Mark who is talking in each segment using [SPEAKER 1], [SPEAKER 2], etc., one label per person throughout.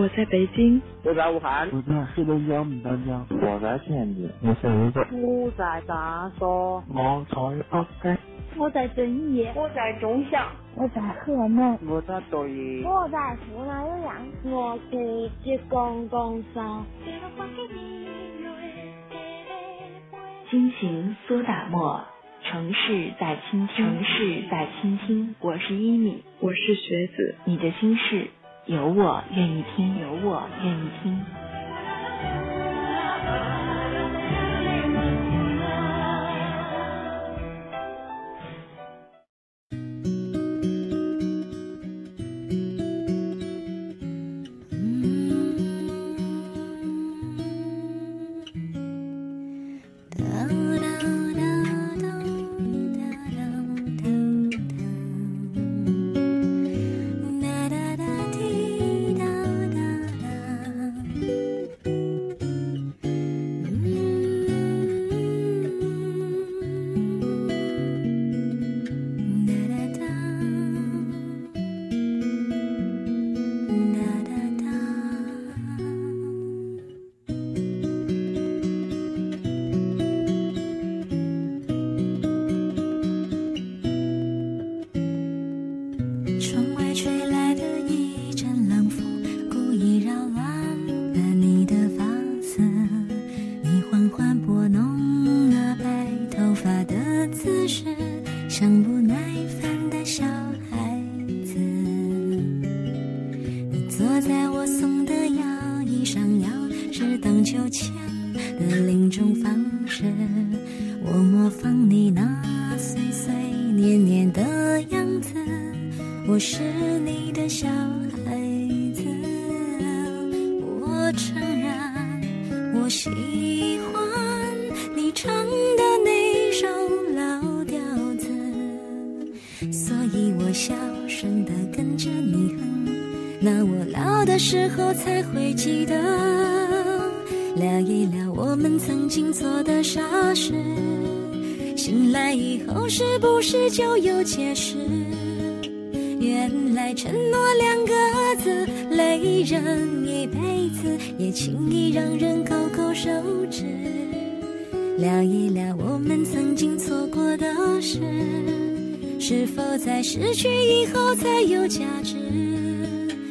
[SPEAKER 1] 我在北京，
[SPEAKER 2] 我在武汉，
[SPEAKER 3] 我在黑龙江牡丹江，
[SPEAKER 4] 我在天津，
[SPEAKER 3] 我在泸州，
[SPEAKER 5] 我在长沙，
[SPEAKER 3] 我在北京，
[SPEAKER 6] 我在遵义，
[SPEAKER 7] 我在中祥，
[SPEAKER 6] 我在河南，
[SPEAKER 4] 我在抖音，
[SPEAKER 6] 我在湖南岳阳，
[SPEAKER 8] 我在吉公公山。
[SPEAKER 9] 心情苏打沫，城市在倾听，城市在倾听。我是一米，
[SPEAKER 1] 我是学子，
[SPEAKER 9] 你的心事有我愿意听，有我愿意听。
[SPEAKER 10] 子我是你的小孩子，我承认我喜欢你唱的那首老调子，所以我小声的跟着你哼，那我老的时候才会记得，聊一聊我们曾经做的傻事，醒来以后是不是就有解释？原来承诺两个字累人一辈子，也轻易让人勾勾手指。聊一聊我们曾经错过的事，是否在失去以后才有价值？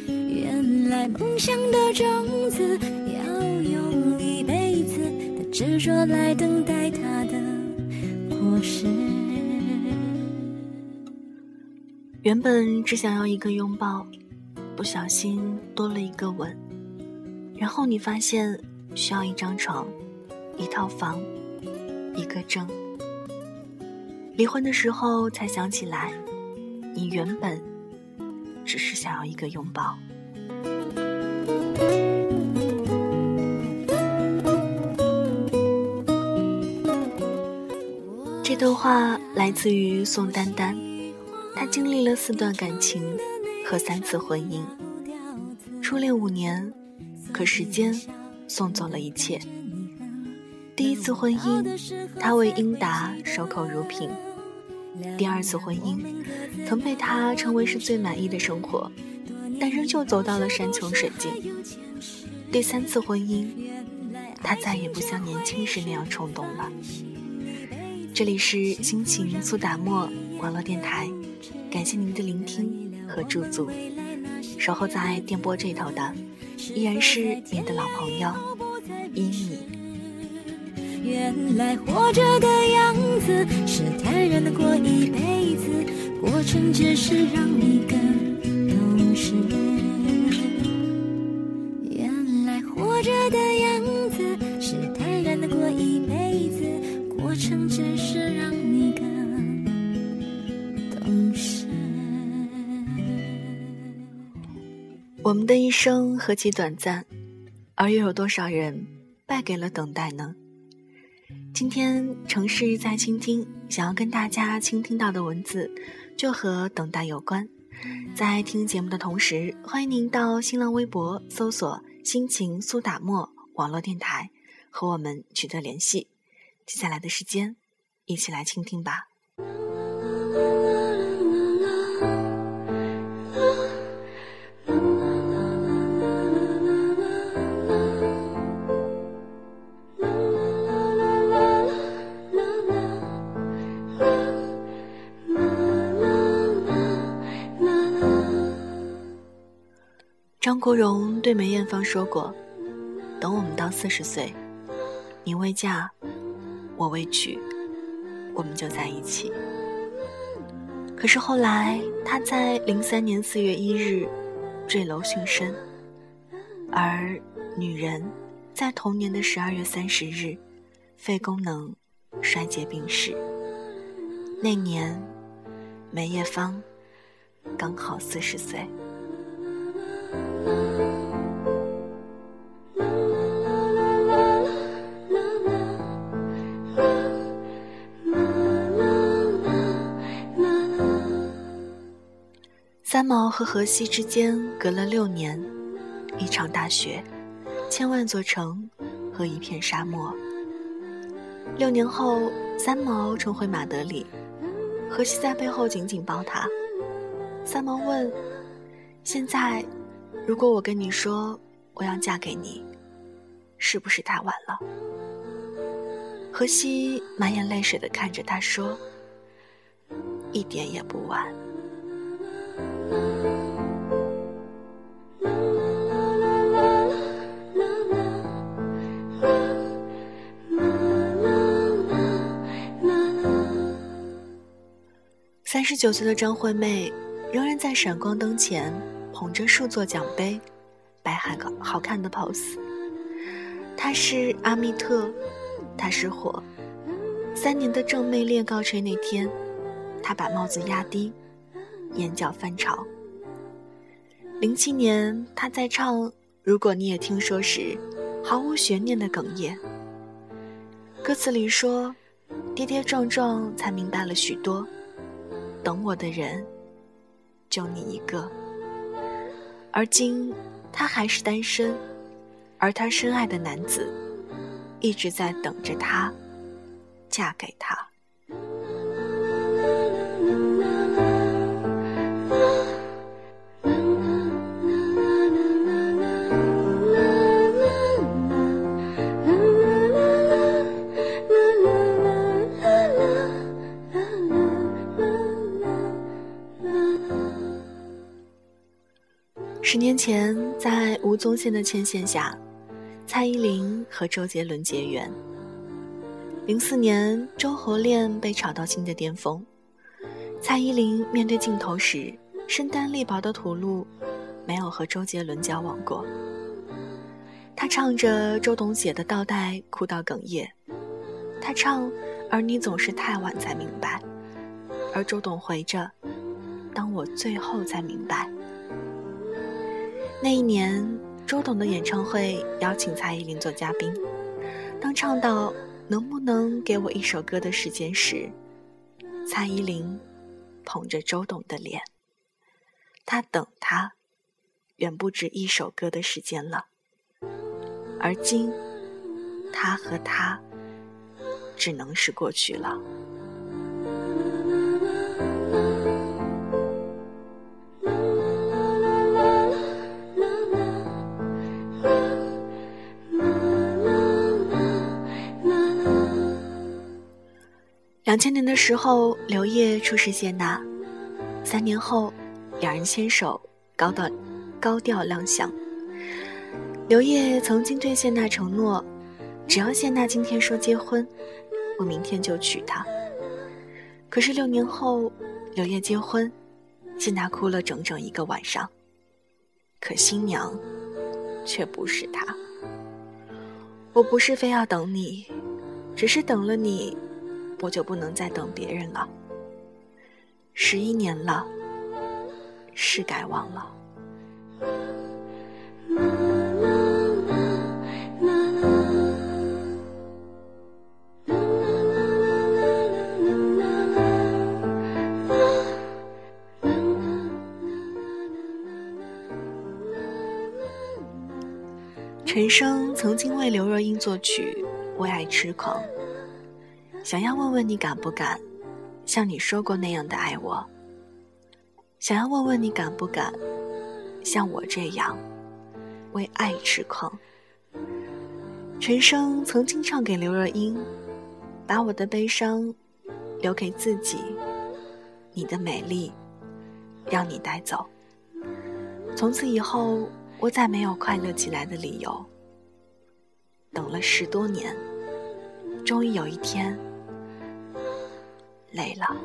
[SPEAKER 10] 原来梦想的种子要用一辈子的执着来等待它
[SPEAKER 9] 原本只想要一个拥抱，不小心多了一个吻，然后你发现需要一张床、一套房、一个证。离婚的时候才想起来，你原本只是想要一个拥抱。这段话来自于宋丹丹。他经历了四段感情和三次婚姻，初恋五年，可时间送走了一切。第一次婚姻，他为英达守口如瓶；第二次婚姻，曾被他称为是最满意的生活，但仍旧走到了山穷水尽。第三次婚姻，他再也不像年轻时那样冲动了。这里是心情苏打沫网络电台。感谢您的聆听和驻足，守候在电波这头的依然是您的老朋友依米。
[SPEAKER 10] 原来活着的样子是坦然的过一辈子，过程只是让你更
[SPEAKER 9] 我们的一生何其短暂，而又有多少人败给了等待呢？今天城市在倾听，想要跟大家倾听到的文字，就和等待有关。在听节目的同时，欢迎您到新浪微博搜索“心情苏打沫”网络电台，和我们取得联系。接下来的时间，一起来倾听吧。张国荣对梅艳芳说过：“等我们到四十岁，你未嫁，我未娶，我们就在一起。”可是后来，他在零三年四月一日坠楼殉身，而女人在同年的十二月三十日肺功能衰竭病逝。那年，梅艳芳刚好四十岁。三毛和荷西之间隔了六年，一场大雪，千万座城和一片沙漠。六年后，三毛重回马德里，荷西在背后紧紧抱他。三毛问：“现在，如果我跟你说我要嫁给你，是不是太晚了？”荷西满眼泪水的看着他说：“一点也不晚。”十九岁的张惠妹，仍然在闪光灯前捧着数座奖杯，摆好个好看的 pose。她是阿密特，她是火。三年的正妹恋告吹那天，她把帽子压低，眼角翻潮。零七年，她在唱《如果你也听说》时，毫无悬念的哽咽。歌词里说：“跌跌撞撞才明白了许多。”等我的人，就你一个。而今，他还是单身，而他深爱的男子，一直在等着她嫁给他。十年前，在吴宗宪的牵线下，蔡依林和周杰伦结缘。零四年，周侯恋被炒到新的巅峰。蔡依林面对镜头时，身单力薄的吐露，没有和周杰伦交往过。她唱着周董写的倒带，哭到哽咽。她唱，而你总是太晚才明白。而周董回着，当我最后才明白。那一年，周董的演唱会邀请蔡依林做嘉宾。当唱到“能不能给我一首歌的时间”时，蔡依林捧着周董的脸，他等他，远不止一首歌的时间了。而今，他和他，只能是过去了。两千年的时候，刘烨出使谢娜，三年后，两人牵手高到高调亮相。刘烨曾经对谢娜承诺，只要谢娜今天说结婚，我明天就娶她。可是六年后，刘烨结婚，谢娜哭了整整一个晚上。可新娘，却不是他。我不是非要等你，只是等了你。我就不能再等别人了。十一年了，是该忘了。陈升曾经为刘若英作曲《为爱痴狂》。想要问问你敢不敢，像你说过那样的爱我。想要问问你敢不敢，像我这样为爱痴狂。陈升曾经唱给刘若英，把我的悲伤留给自己，你的美丽让你带走。从此以后，我再没有快乐起来的理由。等了十多年，终于有一天，累了。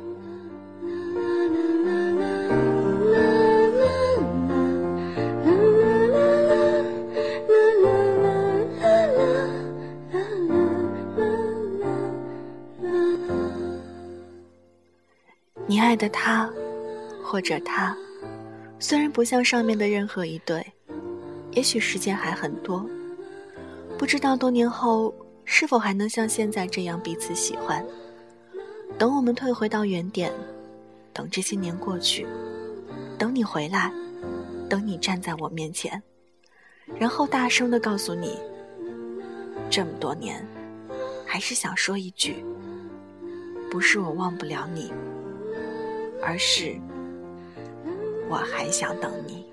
[SPEAKER 9] 你爱的他，或者他，虽然不像上面的任何一对，也许时间还很多，不知道多年后是否还能像现在这样彼此喜欢。等我们退回到原点，等这些年过去，等你回来，等你站在我面前，然后大声的告诉你，这么多年，还是想说一句，不是我忘不了你。而是，我还想等你。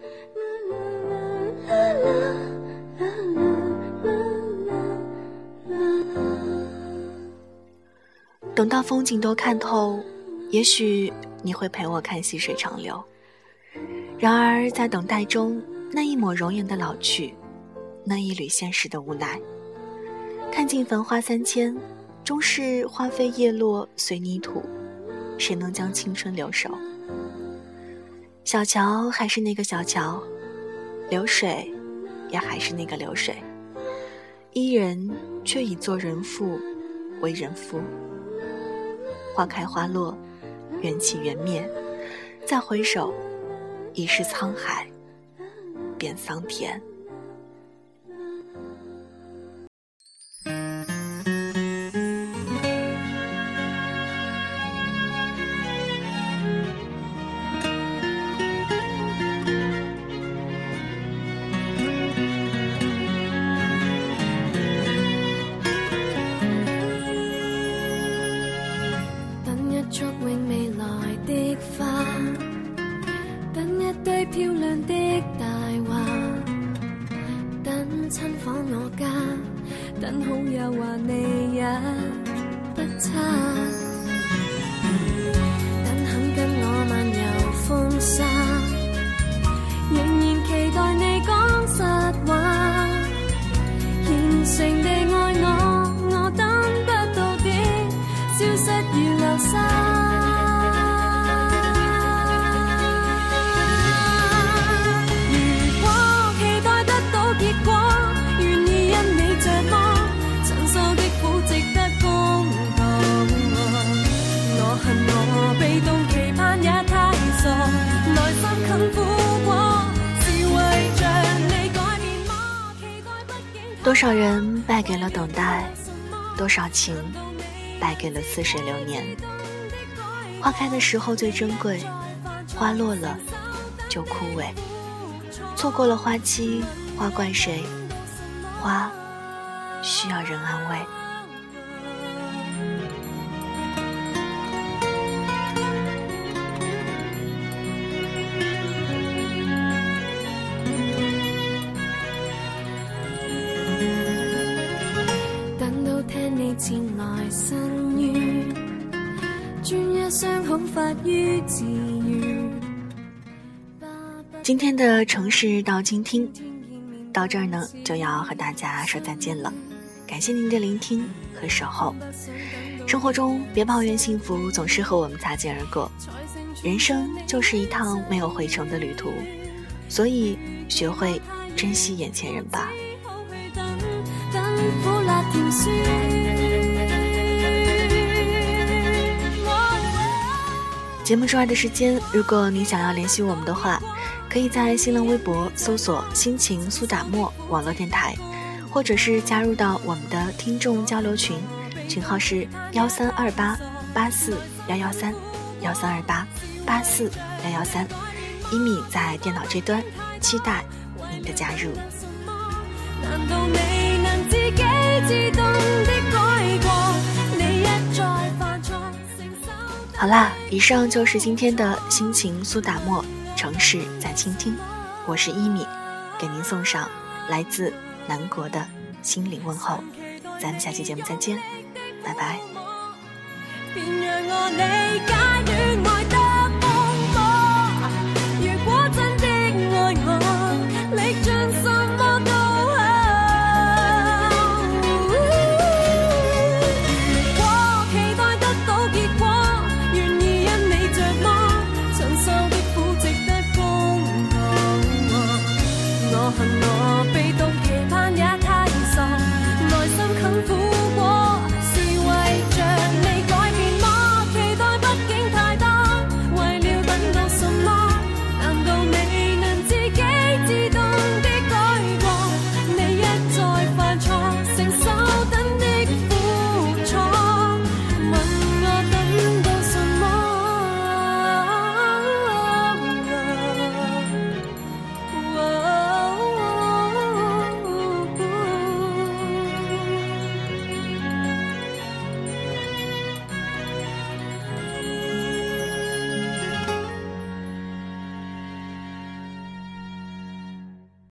[SPEAKER 9] 等到风景都看透，也许你会陪我看细水长流。然而，在等待中，那一抹容颜的老去，那一缕现实的无奈，看尽繁花三千，终是花飞叶落随泥土。谁能将青春留守？小桥还是那个小桥，流水也还是那个流水，伊人却已做人妇，为人夫。花开花落，缘起缘灭，再回首，已是沧海变桑田。多少人败给了等待，多少情败给了似水流年。花开的时候最珍贵，花落了就枯萎。错过了花期，花怪谁？花需要人安慰。今天的城市到倾听到这儿呢，就要和大家说再见了。感谢您的聆听和守候。生活中别抱怨幸福总是和我们擦肩而过，人生就是一趟没有回程的旅途，所以学会珍惜眼前人吧。节目之外的时间，如果你想要联系我们的话，可以在新浪微博搜索“心情苏打沫网络电台”，或者是加入到我们的听众交流群，群号是幺三二八八四幺幺三幺三二八八四幺幺三。一米在电脑这端，期待您的加入。难道没能自己激动的好啦，以上就是今天的心情苏打沫，城市在倾听，我是一米，给您送上来自南国的心灵问候，咱们下期节目再见，拜拜。